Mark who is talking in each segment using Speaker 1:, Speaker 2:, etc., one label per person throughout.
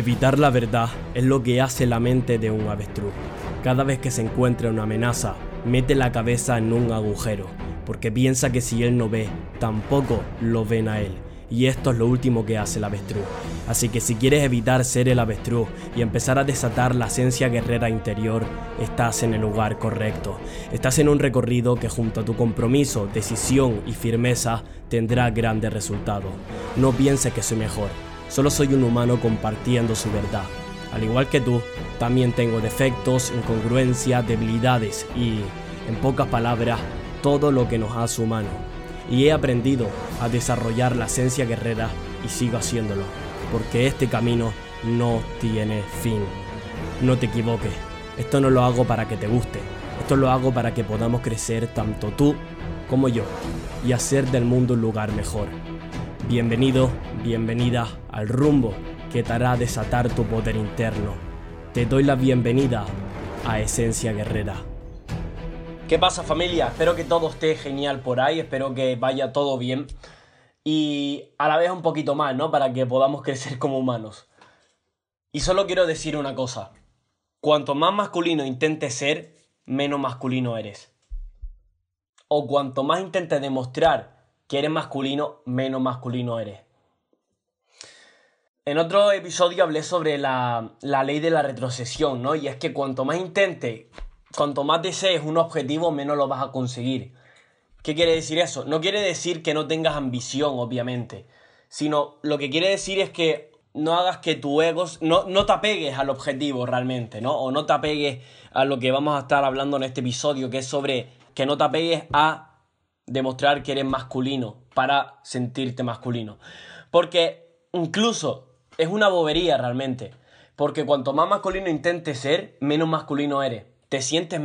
Speaker 1: Evitar la verdad es lo que hace la mente de un avestruz. Cada vez que se encuentra una amenaza, mete la cabeza en un agujero, porque piensa que si él no ve, tampoco lo ven a él. Y esto es lo último que hace el avestruz. Así que si quieres evitar ser el avestruz y empezar a desatar la esencia guerrera interior, estás en el lugar correcto. Estás en un recorrido que junto a tu compromiso, decisión y firmeza tendrá grandes resultados. No pienses que soy mejor, Solo soy un humano compartiendo su verdad. Al igual que tú, también tengo defectos, incongruencias, debilidades y, en pocas palabras, todo lo que nos hace humano. Y he aprendido a desarrollar la esencia guerrera y sigo haciéndolo, porque este camino no tiene fin. No te equivoques, esto no lo hago para que te guste, esto lo hago para que podamos crecer tanto tú como yo y hacer del mundo un lugar mejor. Bienvenido, bienvenida al rumbo que te hará desatar tu poder interno. Te doy la bienvenida a Esencia Guerrera. ¿Qué pasa familia? Espero que todo esté genial por ahí, espero que vaya todo bien y a la vez un poquito más, ¿no? Para que podamos crecer como humanos. Y solo quiero decir una cosa. Cuanto más masculino intentes ser, menos masculino eres. O cuanto más intentes demostrar que eres masculino, menos masculino eres. En otro episodio hablé sobre la, ley de la retrocesión, ¿no? Y es que cuanto más intentes, cuanto más desees un objetivo, menos lo vas a conseguir. ¿Qué quiere decir eso? No quiere decir que no tengas ambición, obviamente, sino lo que quiere decir es que no hagas que tu ego, no, no te apegues al objetivo realmente, ¿no? O no te apegues a lo que vamos a estar hablando en este episodio, que es sobre que no te apegues a demostrar que eres masculino para sentirte masculino. Porque incluso es una bobería realmente. Porque cuanto más masculino intentes ser, menos masculino eres. Te sientes,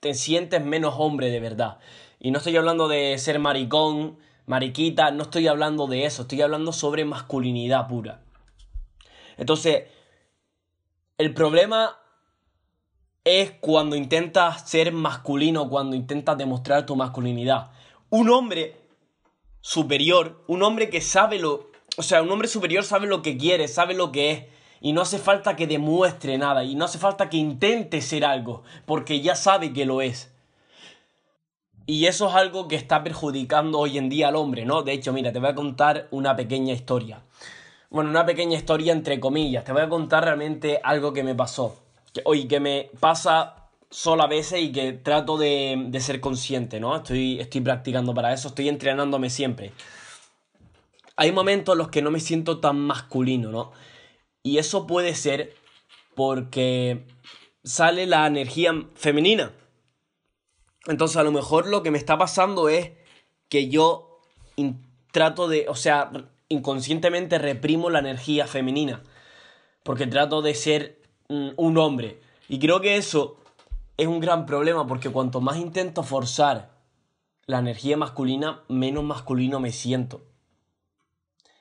Speaker 1: te sientes menos hombre de verdad. Y no estoy hablando de ser maricón, mariquita, no estoy hablando de eso. Estoy hablando sobre masculinidad pura. Entonces, el problema es cuando intentas ser masculino, cuando intentas demostrar tu masculinidad un hombre superior, un hombre que sabe lo... O sea, un hombre superior sabe lo que quiere, sabe lo que es. Y no hace falta que demuestre nada. Y no hace falta que intente ser algo. Porque ya sabe que lo es. Y eso es algo que está perjudicando hoy en día al hombre, ¿no? De hecho, mira, te voy a contar una pequeña historia. Bueno, una pequeña historia entre comillas. Te voy a contar realmente algo que me pasó. Que, hoy que me pasa solo a veces y que trato de, ser consciente, ¿no? Estoy, estoy practicando para eso, estoy entrenándome siempre. Hay momentos en los que no me siento tan masculino, ¿no? Y eso puede ser porque sale la energía femenina. Entonces a lo mejor lo que me está pasando es que yo trato de, o sea, inconscientemente reprimo la energía femenina. Porque trato de ser un hombre. Y creo que eso es un gran problema porque cuanto más intento forzar la energía masculina, menos masculino me siento.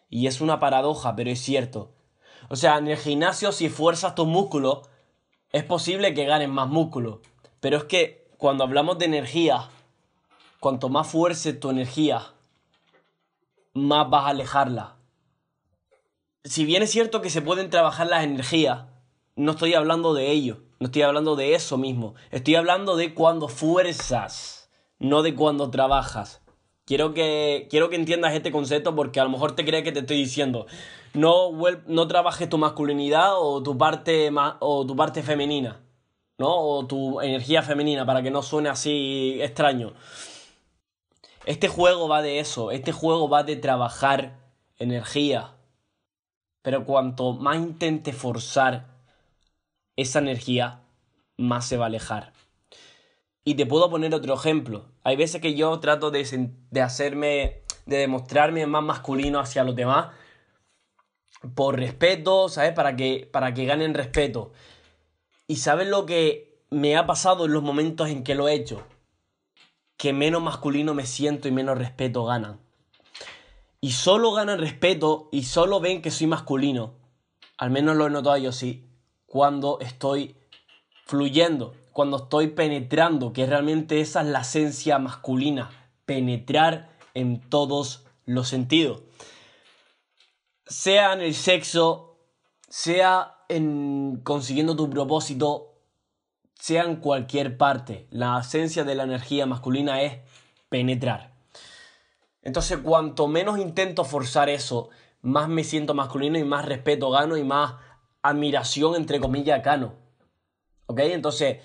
Speaker 1: Y es una paradoja, pero es cierto. O sea, en el gimnasio si fuerzas tus músculos, es posible que ganes más músculo. Pero es que cuando hablamos de energía, cuanto más fuerce tu energía, más vas a alejarla. Si bien es cierto que se pueden trabajar las energías, no estoy hablando de ello. No estoy hablando de eso mismo. Estoy hablando de cuando fuerzas, no de cuando trabajas. Quiero que, quiero que entiendas este concepto porque a lo mejor te crees que te estoy diciendo no, no trabajes tu masculinidad o tu, parte, o tu parte femenina, ¿no? O tu energía femenina para que no suene así extraño. Este juego va de eso, este juego va de trabajar energía. Pero cuanto más intentes forzar esa energía más se va a alejar. Y te puedo poner otro ejemplo. Hay veces que yo trato de, hacerme, de demostrarme más masculino hacia los demás por respeto, ¿sabes? Para que, para que ganen respeto. Y ¿sabes lo que me ha pasado en los momentos en que lo he hecho? Que menos masculino me siento y menos respeto ganan. Y solo ganan respeto y solo ven que soy masculino. Al menos lo he notado yo sí cuando estoy fluyendo, cuando estoy penetrando, que realmente esa es la esencia masculina, penetrar en todos los sentidos. Sea en el sexo, sea en consiguiendo tu propósito, sea en cualquier parte, la esencia de la energía masculina es penetrar. Entonces, cuanto menos intento forzar eso, más me siento masculino y más respeto gano y más admiración, entre comillas, gano. ¿Ok? Entonces,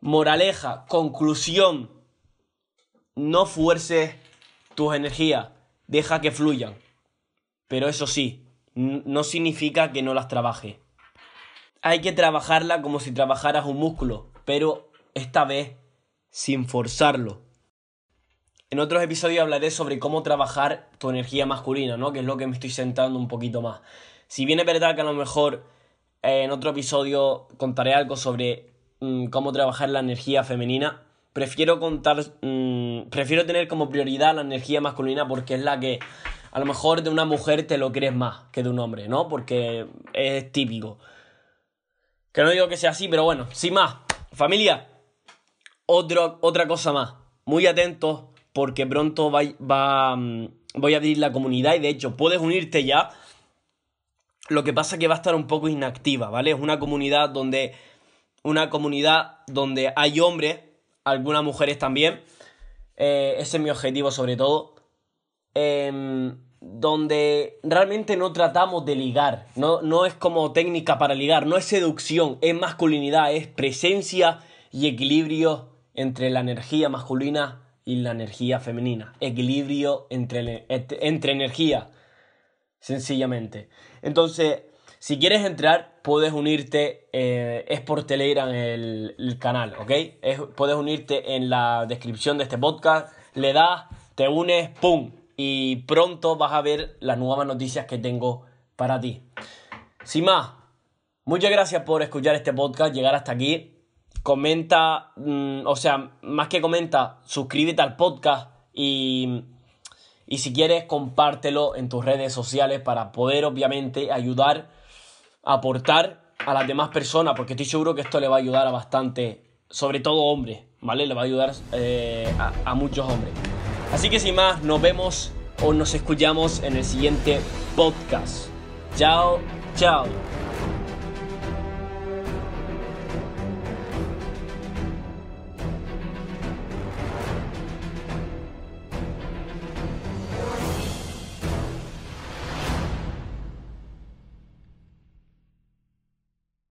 Speaker 1: moraleja, conclusión, no fuerces tus energías, deja que fluyan. Pero eso sí, no significa que no las trabaje. Hay que trabajarla como si trabajaras un músculo, pero esta vez sin forzarlo. En otros episodios hablaré sobre cómo trabajar tu energía masculina, ¿no? Que es lo que me estoy sentando un poquito más. Si bien es verdad que a lo mejor eh, en otro episodio contaré algo sobre mm, cómo trabajar la energía femenina, prefiero contar, mm, prefiero tener como prioridad la energía masculina porque es la que a lo mejor de una mujer te lo crees más que de un hombre, ¿no? Porque es típico. Que no digo que sea así, pero bueno, sin más. Familia, otra cosa más. Muy atentos porque pronto va, mm, voy a abrir la comunidad y de hecho puedes unirte ya. Lo que pasa es que va a estar un poco inactiva, ¿vale? Es una comunidad donde una comunidad donde hay hombres, algunas mujeres también. Eh, ese es mi objetivo sobre todo. Em, donde realmente no tratamos de ligar, no, no es como técnica para ligar, no es seducción, es masculinidad, es presencia y equilibrio entre la energía masculina y la energía femenina. Equilibrio entre, entre energía, sencillamente. Entonces, si quieres entrar, puedes unirte, eh, es por Telegram el, el canal, ¿ok? puedes unirte en la descripción de este podcast, le das, te unes, ¡pum! Y pronto vas a ver las nuevas noticias que tengo para ti. Sin más, muchas gracias por escuchar este podcast, llegar hasta aquí comenta, mm, o sea, más que comenta, suscríbete al podcast y, y si quieres compártelo en tus redes sociales para poder obviamente ayudar, aportar a las demás personas, porque estoy seguro que esto le va a ayudar a bastante, sobre todo hombres, ¿vale? Le va a ayudar eh, a, a muchos hombres. Así que sin más, nos vemos o nos escuchamos en el siguiente podcast. Chao, chao.